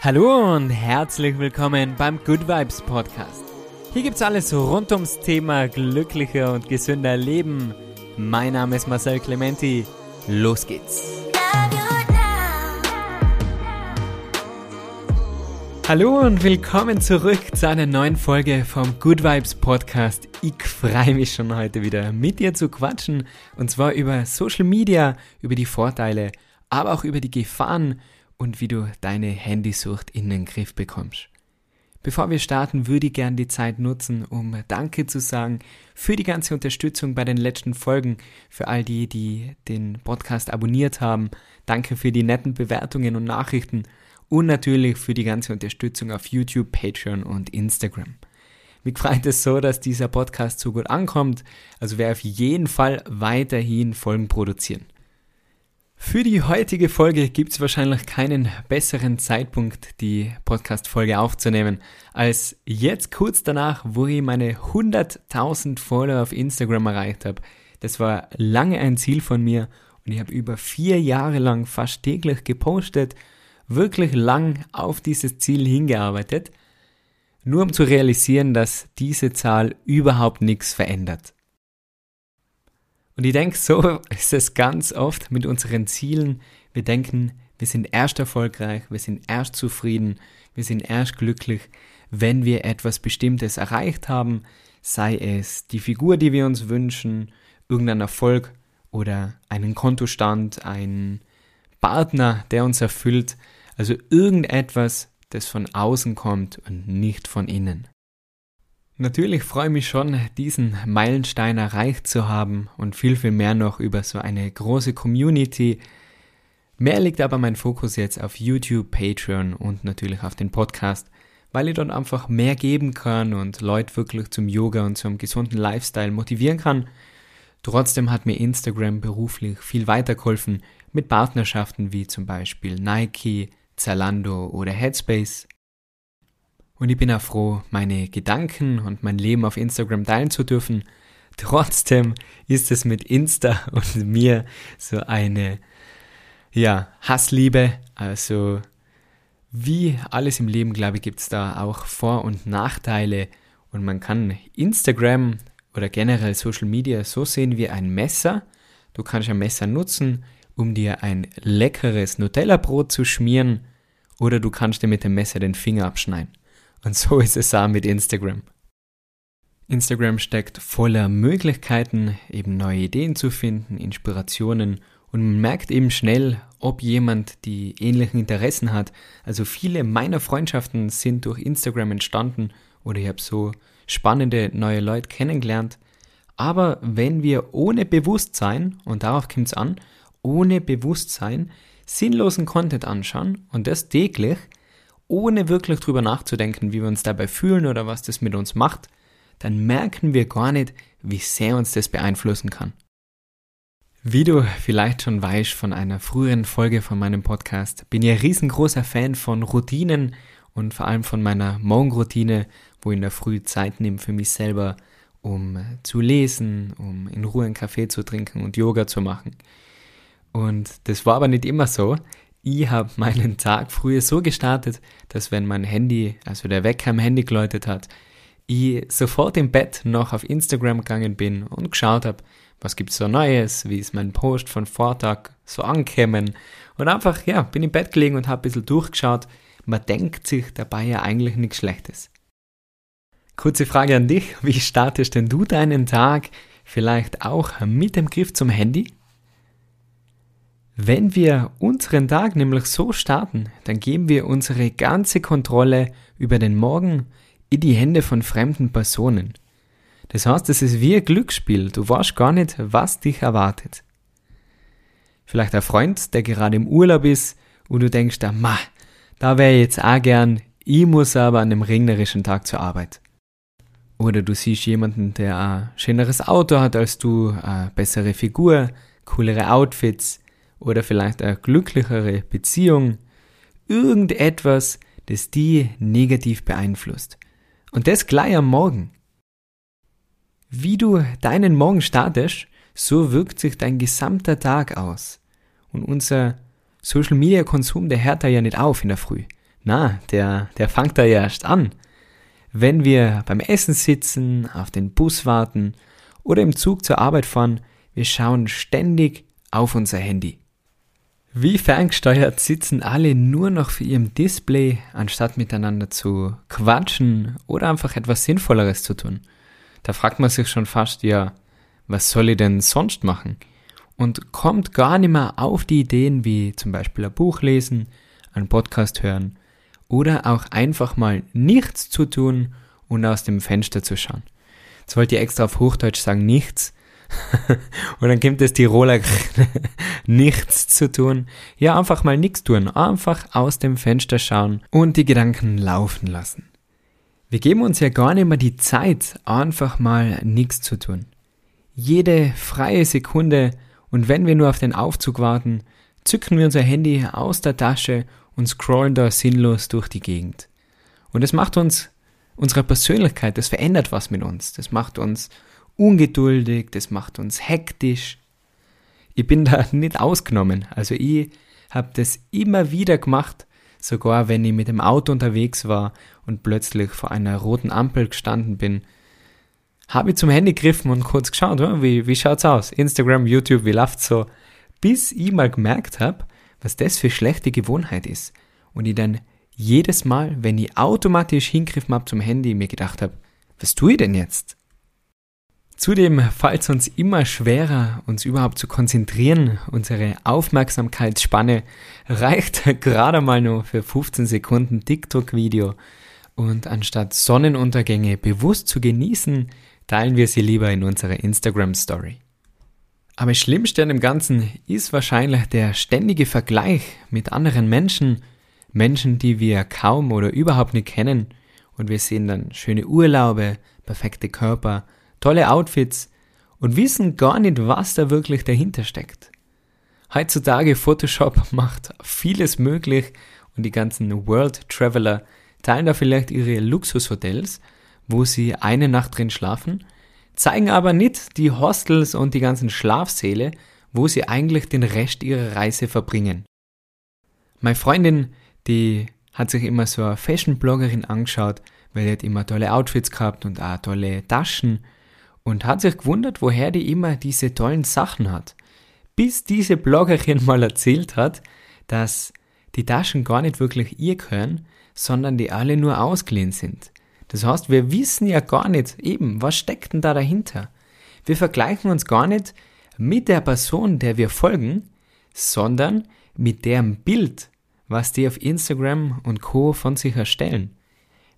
Hallo und herzlich willkommen beim Good Vibes Podcast. Hier gibt's alles rund ums Thema glücklicher und gesünder Leben. Mein Name ist Marcel Clementi. Los geht's. Hallo und willkommen zurück zu einer neuen Folge vom Good Vibes Podcast. Ich freue mich schon heute wieder mit dir zu quatschen und zwar über Social Media, über die Vorteile, aber auch über die Gefahren und wie du deine Handysucht in den Griff bekommst. Bevor wir starten, würde ich gern die Zeit nutzen, um Danke zu sagen für die ganze Unterstützung bei den letzten Folgen, für all die, die den Podcast abonniert haben. Danke für die netten Bewertungen und Nachrichten und natürlich für die ganze Unterstützung auf YouTube, Patreon und Instagram. Mich freut es so, dass dieser Podcast so gut ankommt, also werde auf jeden Fall weiterhin Folgen produzieren. Für die heutige Folge gibt es wahrscheinlich keinen besseren Zeitpunkt, die Podcast-Folge aufzunehmen, als jetzt kurz danach, wo ich meine 100.000 Follower auf Instagram erreicht habe. Das war lange ein Ziel von mir und ich habe über vier Jahre lang fast täglich gepostet, wirklich lang auf dieses Ziel hingearbeitet, nur um zu realisieren, dass diese Zahl überhaupt nichts verändert. Und ich denke, so ist es ganz oft mit unseren Zielen. Wir denken, wir sind erst erfolgreich, wir sind erst zufrieden, wir sind erst glücklich, wenn wir etwas Bestimmtes erreicht haben, sei es die Figur, die wir uns wünschen, irgendein Erfolg oder einen Kontostand, ein Partner, der uns erfüllt, also irgendetwas, das von außen kommt und nicht von innen. Natürlich freue ich mich schon, diesen Meilenstein erreicht zu haben und viel, viel mehr noch über so eine große Community. Mehr liegt aber mein Fokus jetzt auf YouTube, Patreon und natürlich auf den Podcast, weil ich dort einfach mehr geben kann und Leute wirklich zum Yoga und zum gesunden Lifestyle motivieren kann. Trotzdem hat mir Instagram beruflich viel weitergeholfen mit Partnerschaften wie zum Beispiel Nike, Zalando oder Headspace. Und ich bin auch froh, meine Gedanken und mein Leben auf Instagram teilen zu dürfen. Trotzdem ist es mit Insta und mir so eine, ja, Hassliebe. Also, wie alles im Leben, glaube ich, gibt es da auch Vor- und Nachteile. Und man kann Instagram oder generell Social Media so sehen wie ein Messer. Du kannst ein Messer nutzen, um dir ein leckeres Nutella-Brot zu schmieren, oder du kannst dir mit dem Messer den Finger abschneiden. Und so ist es auch mit Instagram. Instagram steckt voller Möglichkeiten, eben neue Ideen zu finden, Inspirationen und man merkt eben schnell, ob jemand die ähnlichen Interessen hat. Also viele meiner Freundschaften sind durch Instagram entstanden oder ich habe so spannende neue Leute kennengelernt. Aber wenn wir ohne Bewusstsein, und darauf kommt es an, ohne Bewusstsein sinnlosen Content anschauen und das täglich, ohne wirklich drüber nachzudenken, wie wir uns dabei fühlen oder was das mit uns macht, dann merken wir gar nicht, wie sehr uns das beeinflussen kann. Wie du vielleicht schon weißt von einer früheren Folge von meinem Podcast, bin ich ein riesengroßer Fan von Routinen und vor allem von meiner Morgenroutine, wo ich in der Früh Zeit nehme für mich selber, um zu lesen, um in Ruhe einen Kaffee zu trinken und Yoga zu machen. Und das war aber nicht immer so ich habe meinen Tag früher so gestartet, dass wenn mein Handy, also der Wecker am Handy geläutet hat, ich sofort im Bett noch auf Instagram gegangen bin und geschaut habe, was gibt's so Neues, wie ist mein Post von Vortag so angekommen und einfach, ja, bin im Bett gelegen und habe ein bisschen durchgeschaut. Man denkt sich dabei ja eigentlich nichts Schlechtes. Kurze Frage an dich, wie startest denn du deinen Tag? Vielleicht auch mit dem Griff zum Handy? Wenn wir unseren Tag nämlich so starten, dann geben wir unsere ganze Kontrolle über den Morgen in die Hände von fremden Personen. Das heißt, es ist wie ein Glücksspiel. Du weißt gar nicht, was dich erwartet. Vielleicht ein Freund, der gerade im Urlaub ist und du denkst, da, ma, da wäre ich jetzt auch gern, ich muss aber an einem regnerischen Tag zur Arbeit. Oder du siehst jemanden, der ein schöneres Auto hat als du, eine bessere Figur, coolere Outfits, oder vielleicht eine glücklichere Beziehung, irgendetwas, das die negativ beeinflusst. Und das gleich am Morgen. Wie du deinen Morgen startest, so wirkt sich dein gesamter Tag aus. Und unser Social Media Konsum, der hört da ja nicht auf in der Früh. Na, der, der fängt da ja erst an. Wenn wir beim Essen sitzen, auf den Bus warten oder im Zug zur Arbeit fahren, wir schauen ständig auf unser Handy. Wie ferngesteuert sitzen alle nur noch für ihrem Display, anstatt miteinander zu quatschen oder einfach etwas Sinnvolleres zu tun. Da fragt man sich schon fast, ja, was soll ich denn sonst machen? Und kommt gar nicht mehr auf die Ideen wie zum Beispiel ein Buch lesen, einen Podcast hören oder auch einfach mal nichts zu tun und aus dem Fenster zu schauen. Jetzt wollte ich extra auf Hochdeutsch sagen nichts. und dann kommt das Tiroler nichts zu tun. Ja, einfach mal nichts tun. Einfach aus dem Fenster schauen und die Gedanken laufen lassen. Wir geben uns ja gar nicht mehr die Zeit, einfach mal nichts zu tun. Jede freie Sekunde und wenn wir nur auf den Aufzug warten, zücken wir unser Handy aus der Tasche und scrollen da sinnlos durch die Gegend. Und es macht uns, unsere Persönlichkeit, das verändert was mit uns. Das macht uns ungeduldig, das macht uns hektisch. Ich bin da nicht ausgenommen. Also ich habe das immer wieder gemacht, sogar wenn ich mit dem Auto unterwegs war und plötzlich vor einer roten Ampel gestanden bin, habe ich zum Handy gegriffen und kurz geschaut, wie, wie schaut's aus? Instagram, YouTube, wie läuft's so? Bis ich mal gemerkt habe, was das für schlechte Gewohnheit ist. Und ich dann jedes Mal, wenn ich automatisch hingriffen habe zum Handy, mir gedacht habe, was tue ich denn jetzt? Zudem fällt es uns immer schwerer, uns überhaupt zu konzentrieren. Unsere Aufmerksamkeitsspanne reicht gerade mal nur für 15 Sekunden TikTok-Video. Und anstatt Sonnenuntergänge bewusst zu genießen, teilen wir sie lieber in unserer Instagram-Story. Aber Schlimmste an dem Ganzen ist wahrscheinlich der ständige Vergleich mit anderen Menschen, Menschen, die wir kaum oder überhaupt nicht kennen. Und wir sehen dann schöne Urlaube, perfekte Körper, tolle Outfits und wissen gar nicht, was da wirklich dahinter steckt. Heutzutage Photoshop macht vieles möglich und die ganzen World Traveler teilen da vielleicht ihre Luxushotels, wo sie eine Nacht drin schlafen, zeigen aber nicht die Hostels und die ganzen Schlafsäle, wo sie eigentlich den Rest ihrer Reise verbringen. Meine Freundin, die hat sich immer so eine Fashion-Bloggerin angeschaut, weil die hat immer tolle Outfits gehabt und auch tolle Taschen und hat sich gewundert, woher die immer diese tollen Sachen hat. Bis diese Bloggerin mal erzählt hat, dass die Taschen gar nicht wirklich ihr gehören, sondern die alle nur ausgeliehen sind. Das heißt, wir wissen ja gar nicht eben, was steckt denn da dahinter. Wir vergleichen uns gar nicht mit der Person, der wir folgen, sondern mit deren Bild, was die auf Instagram und Co. von sich erstellen.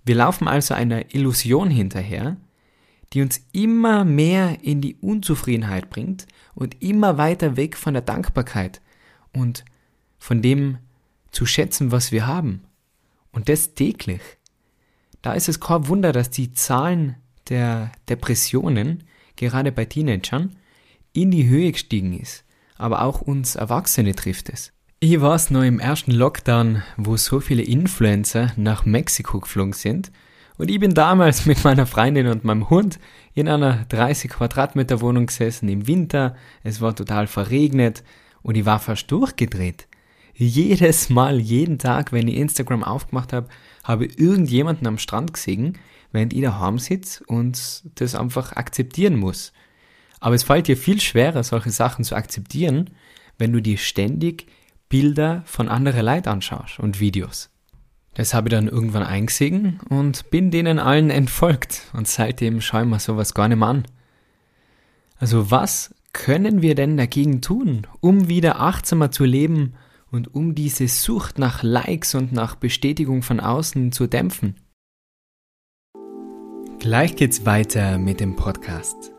Wir laufen also einer Illusion hinterher, die uns immer mehr in die Unzufriedenheit bringt und immer weiter weg von der Dankbarkeit und von dem zu schätzen, was wir haben. Und das täglich. Da ist es kein Wunder, dass die Zahlen der Depressionen, gerade bei Teenagern, in die Höhe gestiegen ist. Aber auch uns Erwachsene trifft es. Ich war es noch im ersten Lockdown, wo so viele Influencer nach Mexiko geflogen sind und ich bin damals mit meiner Freundin und meinem Hund in einer 30 Quadratmeter Wohnung gesessen im Winter. Es war total verregnet und ich war fast durchgedreht. Jedes Mal, jeden Tag, wenn ich Instagram aufgemacht habe, habe ich irgendjemanden am Strand gesehen, während ich daheim sitze und das einfach akzeptieren muss. Aber es fällt dir viel schwerer, solche Sachen zu akzeptieren, wenn du dir ständig Bilder von anderen Leuten anschaust und Videos. Das habe ich dann irgendwann eingesehen und bin denen allen entfolgt und seitdem schaue ich mir sowas gar nicht mehr an. Also was können wir denn dagegen tun, um wieder achtsamer zu leben und um diese Sucht nach Likes und nach Bestätigung von außen zu dämpfen? Gleich geht's weiter mit dem Podcast.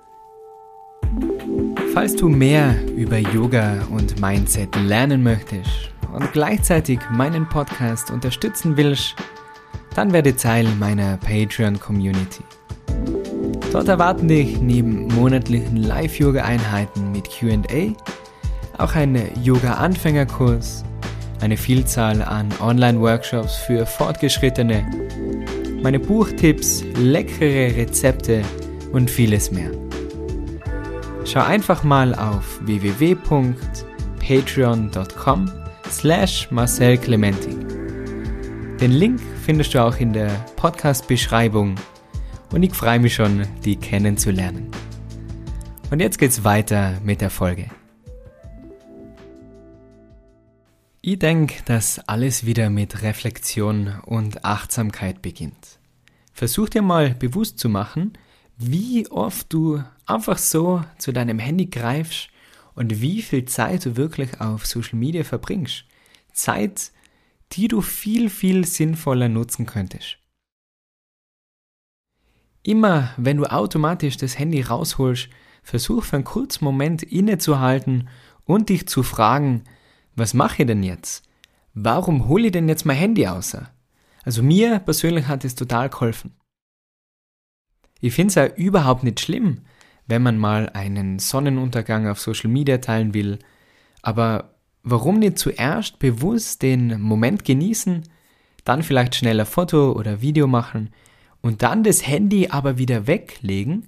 Falls du mehr über Yoga und Mindset lernen möchtest und gleichzeitig meinen Podcast unterstützen willst, dann werde Teil meiner Patreon-Community. Dort erwarten dich neben monatlichen Live-Yoga-Einheiten mit QA auch ein Yoga-Anfängerkurs, eine Vielzahl an Online-Workshops für Fortgeschrittene, meine Buchtipps, leckere Rezepte und vieles mehr. Schau einfach mal auf www.patreon.com slash Marcel Clementi. Den Link findest du auch in der Podcast-Beschreibung und ich freue mich schon, die kennenzulernen. Und jetzt geht's weiter mit der Folge. Ich denke, dass alles wieder mit Reflexion und Achtsamkeit beginnt. Versuch dir mal bewusst zu machen, wie oft du einfach so zu deinem Handy greifst und wie viel Zeit du wirklich auf Social Media verbringst. Zeit, die du viel, viel sinnvoller nutzen könntest. Immer wenn du automatisch das Handy rausholst, versuch für einen kurzen Moment innezuhalten und dich zu fragen, was mache ich denn jetzt? Warum hole ich denn jetzt mein Handy außer? Also mir persönlich hat es total geholfen. Ich finde es ja überhaupt nicht schlimm, wenn man mal einen Sonnenuntergang auf Social Media teilen will, aber warum nicht zuerst bewusst den Moment genießen, dann vielleicht schneller Foto oder Video machen und dann das Handy aber wieder weglegen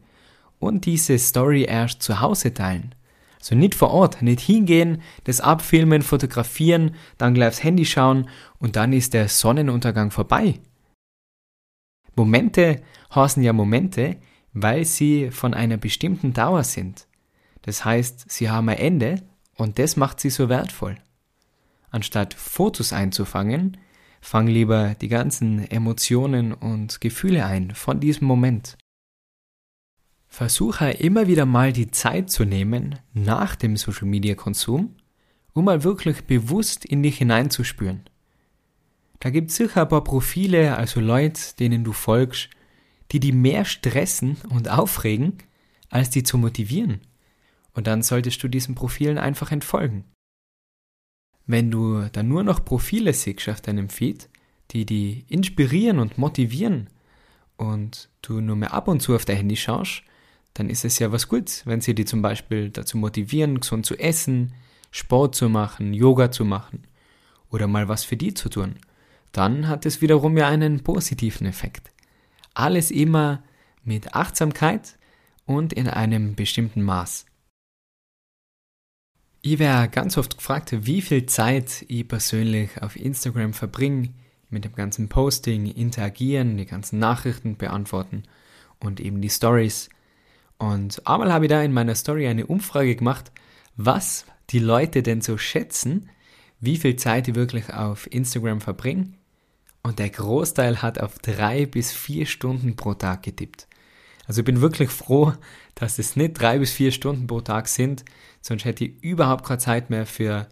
und diese Story erst zu Hause teilen. Also nicht vor Ort, nicht hingehen, das abfilmen, fotografieren, dann gleich aufs Handy schauen und dann ist der Sonnenuntergang vorbei. Momente heißen ja Momente, weil sie von einer bestimmten Dauer sind. Das heißt, sie haben ein Ende und das macht sie so wertvoll. Anstatt Fotos einzufangen, fang lieber die ganzen Emotionen und Gefühle ein von diesem Moment. Versuche immer wieder mal die Zeit zu nehmen nach dem Social Media Konsum, um mal wirklich bewusst in dich hineinzuspüren. Da gibt es sicher ein paar Profile, also Leute, denen du folgst, die die mehr stressen und aufregen, als die zu motivieren. Und dann solltest du diesen Profilen einfach entfolgen. Wenn du dann nur noch Profile siehst auf deinem Feed, die die inspirieren und motivieren und du nur mehr ab und zu auf dein Handy schaust, dann ist es ja was Gutes, wenn sie dich zum Beispiel dazu motivieren, gesund zu essen, Sport zu machen, Yoga zu machen oder mal was für die zu tun. Dann hat es wiederum ja einen positiven Effekt. Alles immer mit Achtsamkeit und in einem bestimmten Maß. Ich werde ganz oft gefragt, wie viel Zeit ich persönlich auf Instagram verbringe, mit dem ganzen Posting, interagieren, die ganzen Nachrichten beantworten und eben die Stories. Und einmal habe ich da in meiner Story eine Umfrage gemacht, was die Leute denn so schätzen, wie viel Zeit ich wirklich auf Instagram verbringe. Und der Großteil hat auf drei bis vier Stunden pro Tag getippt. Also ich bin wirklich froh, dass es nicht drei bis vier Stunden pro Tag sind, sonst hätte ich überhaupt keine Zeit mehr für,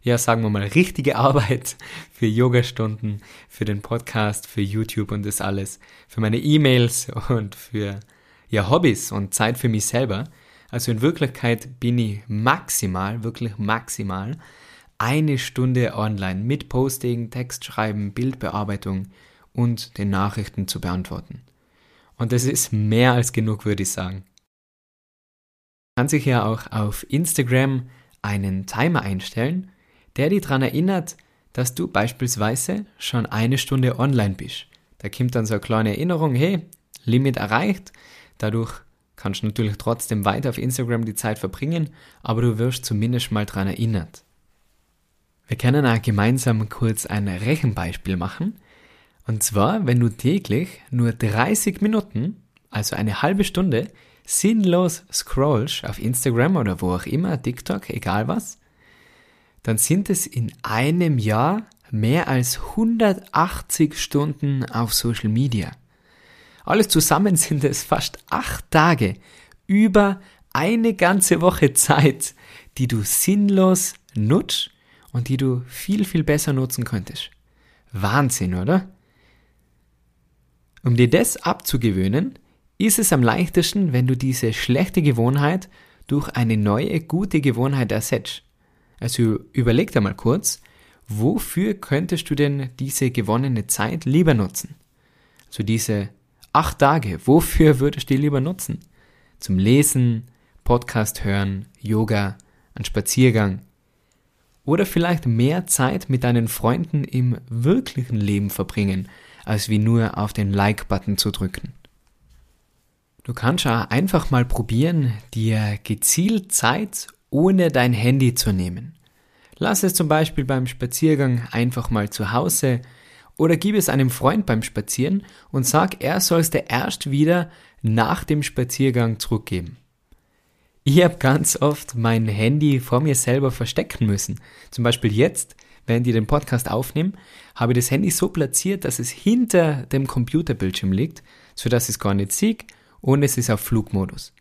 ja, sagen wir mal, richtige Arbeit, für Yogastunden, für den Podcast, für YouTube und das alles, für meine E-Mails und für ja Hobbys und Zeit für mich selber. Also in Wirklichkeit bin ich maximal, wirklich maximal eine Stunde online mit Posting, Textschreiben, Bildbearbeitung und den Nachrichten zu beantworten. Und das ist mehr als genug, würde ich sagen. Man kann sich ja auch auf Instagram einen Timer einstellen, der dich daran erinnert, dass du beispielsweise schon eine Stunde online bist. Da kommt dann so eine kleine Erinnerung, hey, Limit erreicht, Dadurch kannst du natürlich trotzdem weiter auf Instagram die Zeit verbringen, aber du wirst zumindest mal daran erinnert. Wir können auch gemeinsam kurz ein Rechenbeispiel machen. Und zwar, wenn du täglich nur 30 Minuten, also eine halbe Stunde, sinnlos scrollst auf Instagram oder wo auch immer, TikTok, egal was, dann sind es in einem Jahr mehr als 180 Stunden auf Social Media. Alles zusammen sind es fast acht Tage, über eine ganze Woche Zeit, die du sinnlos nutzt und die du viel, viel besser nutzen könntest. Wahnsinn, oder? Um dir das abzugewöhnen, ist es am leichtesten, wenn du diese schlechte Gewohnheit durch eine neue, gute Gewohnheit ersetzt. Also überleg dir mal kurz, wofür könntest du denn diese gewonnene Zeit lieber nutzen? Also diese Acht Tage, wofür würdest du die lieber nutzen? Zum Lesen, Podcast hören, Yoga, ein Spaziergang. Oder vielleicht mehr Zeit mit deinen Freunden im wirklichen Leben verbringen, als wie nur auf den Like-Button zu drücken. Du kannst auch einfach mal probieren, dir gezielt Zeit ohne dein Handy zu nehmen. Lass es zum Beispiel beim Spaziergang einfach mal zu Hause Oder gib es einem Freund beim Spazieren und sag, er soll es dir erst wieder nach dem Spaziergang zurückgeben. Ich habe ganz oft mein Handy vor mir selber verstecken müssen. Zum Beispiel jetzt, während ich den Podcast aufnehme, habe ich das Handy so platziert, dass es hinter dem Computerbildschirm liegt, sodass ich es gar nicht sehe und es ist auf Flugmodus.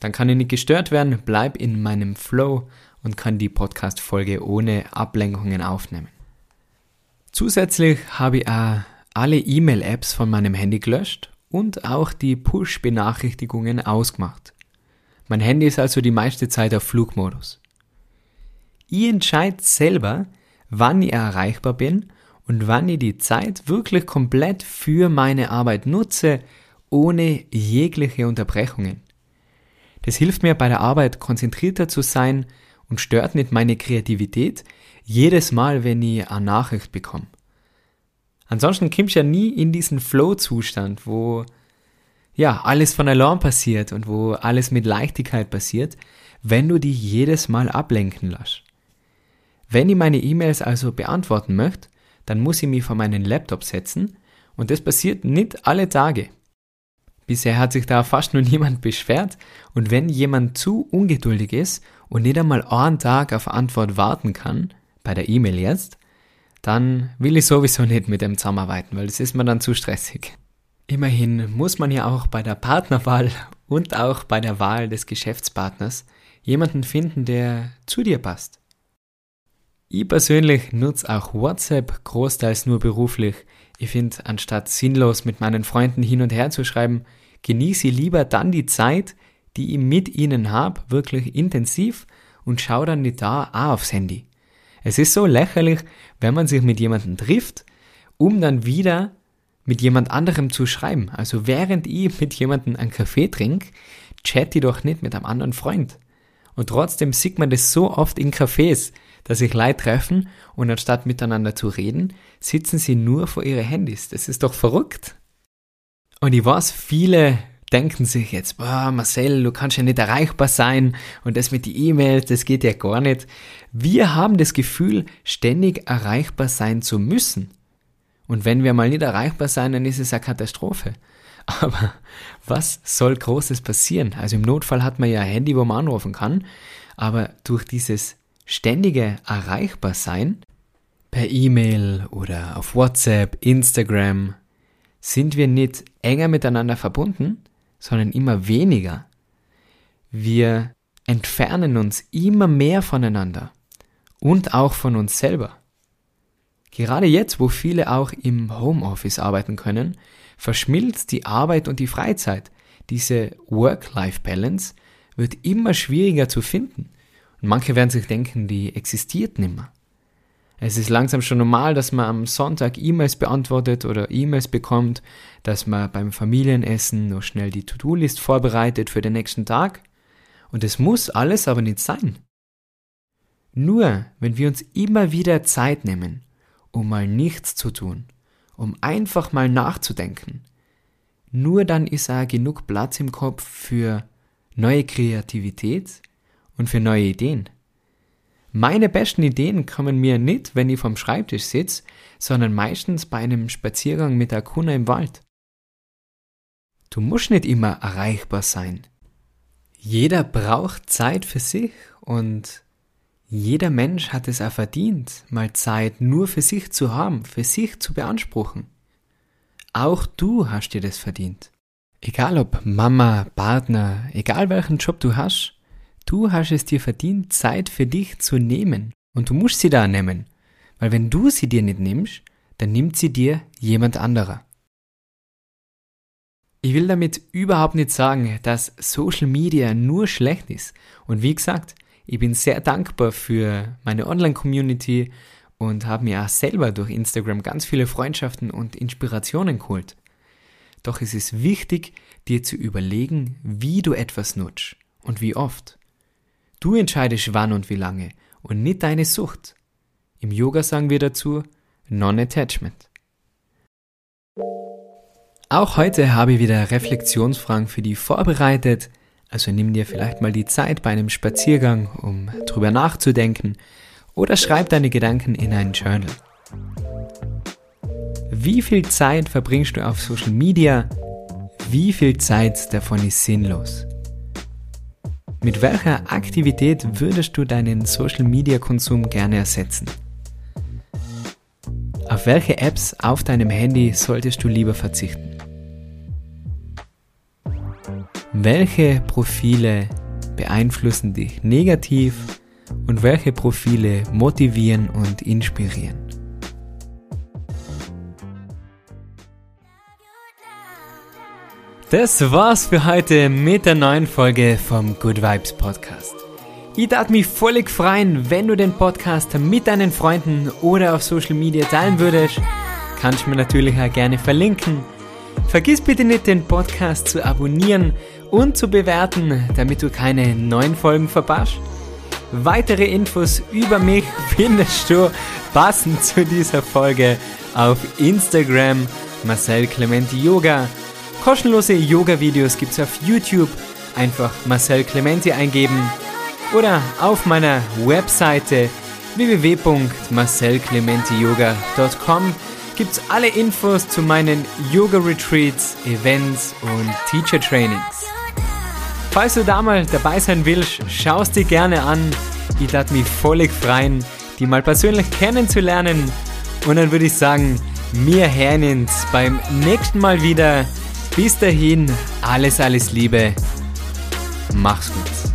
Dann kann ich nicht gestört werden, bleib in meinem Flow und kann die Podcast-Folge ohne Ablenkungen aufnehmen. Zusätzlich habe ich auch alle E-Mail-Apps von meinem Handy gelöscht und auch die Push-Benachrichtigungen ausgemacht. Mein Handy ist also die meiste Zeit auf Flugmodus. Ich entscheide selber, wann ich erreichbar bin und wann ich die Zeit wirklich komplett für meine Arbeit nutze, ohne jegliche Unterbrechungen. Das hilft mir bei der Arbeit konzentrierter zu sein und stört nicht meine Kreativität jedes Mal, wenn ich eine Nachricht bekomme. Ansonsten kommst du ja nie in diesen Flow-Zustand, wo ja, alles von allein passiert und wo alles mit Leichtigkeit passiert, wenn du die jedes Mal ablenken lässt. Wenn ich meine E-Mails also beantworten möchte, dann muss ich mich vor meinen Laptop setzen und das passiert nicht alle Tage. Bisher hat sich da fast nur niemand beschwert und wenn jemand zu ungeduldig ist und nicht einmal einen Tag auf Antwort warten kann, bei der E-Mail jetzt, dann will ich sowieso nicht mit dem zusammenarbeiten, weil das ist mir dann zu stressig. Immerhin muss man ja auch bei der Partnerwahl und auch bei der Wahl des Geschäftspartners jemanden finden, der zu dir passt. Ich persönlich nutze auch WhatsApp großteils nur beruflich. Ich finde, anstatt sinnlos mit meinen Freunden hin und her zu schreiben, genieße ich lieber dann die Zeit, die ich mit ihnen habe, wirklich intensiv und schaue dann nicht da auch aufs Handy. Es ist so lächerlich, wenn man sich mit jemandem trifft, um dann wieder mit jemand anderem zu schreiben. Also während ich mit jemandem einen Kaffee trinke, chatte ich doch nicht mit einem anderen Freund. Und trotzdem sieht man das so oft in Cafés, dass sich Leute treffen und anstatt miteinander zu reden, sitzen sie nur vor ihre Handys. Das ist doch verrückt. Und ich weiß, viele denken sich jetzt, boah, Marcel, du kannst ja nicht erreichbar sein und das mit die E-Mails, das geht ja gar nicht. Wir haben das Gefühl, ständig erreichbar sein zu müssen. Und wenn wir mal nicht erreichbar sein, dann ist es eine Katastrophe. Aber was soll Großes passieren? Also im Notfall hat man ja ein Handy, wo man anrufen kann, aber durch dieses ständige Erreichbarsein per E-Mail oder auf WhatsApp, Instagram, sind wir nicht enger miteinander verbunden, sondern immer weniger. Wir entfernen uns immer mehr voneinander und auch von uns selber. Gerade jetzt, wo viele auch im Homeoffice arbeiten können, verschmilzt die Arbeit und die Freizeit. Diese Work-Life-Balance wird immer schwieriger zu finden. Und manche werden sich denken, die existiert nimmer. Es ist langsam schon normal, dass man am Sonntag E-Mails beantwortet oder E-Mails bekommt, dass man beim Familienessen noch schnell die To-Do-List vorbereitet für den nächsten Tag. Und es muss alles aber nicht sein. Nur wenn wir uns immer wieder Zeit nehmen um mal nichts zu tun, um einfach mal nachzudenken. Nur dann ist auch genug Platz im Kopf für neue Kreativität und für neue Ideen. Meine besten Ideen kommen mir nicht, wenn ich vom Schreibtisch sitze, sondern meistens bei einem Spaziergang mit der Kuna im Wald. Du musst nicht immer erreichbar sein. Jeder braucht Zeit für sich und jeder Mensch hat es auch verdient, mal Zeit nur für sich zu haben, für sich zu beanspruchen. Auch du hast dir das verdient. Egal ob Mama, Partner, egal welchen Job du hast, du hast es dir verdient, Zeit für dich zu nehmen. Und du musst sie da nehmen. Weil wenn du sie dir nicht nimmst, dann nimmt sie dir jemand anderer. Ich will damit überhaupt nicht sagen, dass Social Media nur schlecht ist. Und wie gesagt, ich bin sehr dankbar für meine Online-Community und habe mir auch selber durch Instagram ganz viele Freundschaften und Inspirationen geholt. Doch es ist wichtig, dir zu überlegen, wie du etwas nutzt und wie oft. Du entscheidest wann und wie lange und nicht deine Sucht. Im Yoga sagen wir dazu Non-Attachment. Auch heute habe ich wieder Reflexionsfragen für dich vorbereitet. Also nimm dir vielleicht mal die Zeit bei einem Spaziergang, um drüber nachzudenken, oder schreib deine Gedanken in ein Journal. Wie viel Zeit verbringst du auf Social Media? Wie viel Zeit davon ist sinnlos? Mit welcher Aktivität würdest du deinen Social Media Konsum gerne ersetzen? Auf welche Apps auf deinem Handy solltest du lieber verzichten? Welche Profile beeinflussen dich negativ und welche Profile motivieren und inspirieren? Das war's für heute mit der neuen Folge vom Good Vibes Podcast. Ich darf mich völlig freuen, wenn du den Podcast mit deinen Freunden oder auf Social Media teilen würdest. Kannst du mir natürlich auch gerne verlinken. Vergiss bitte nicht, den Podcast zu abonnieren und zu bewerten, damit du keine neuen Folgen verpasst. Weitere Infos über mich findest du passend zu dieser Folge auf Instagram Marcel Clementi Yoga Kostenlose Yoga-Videos gibt es auf YouTube. Einfach Marcel Clementi eingeben oder auf meiner Webseite www.marcelclementiyoga.com gibt es alle Infos zu meinen Yoga-Retreats, Events und Teacher-Trainings. Falls du da mal dabei sein willst, schau es dir gerne an. Ich lade mich völlig freuen, die mal persönlich kennenzulernen. Und dann würde ich sagen, wir hören beim nächsten Mal wieder. Bis dahin, alles, alles Liebe. Mach's gut.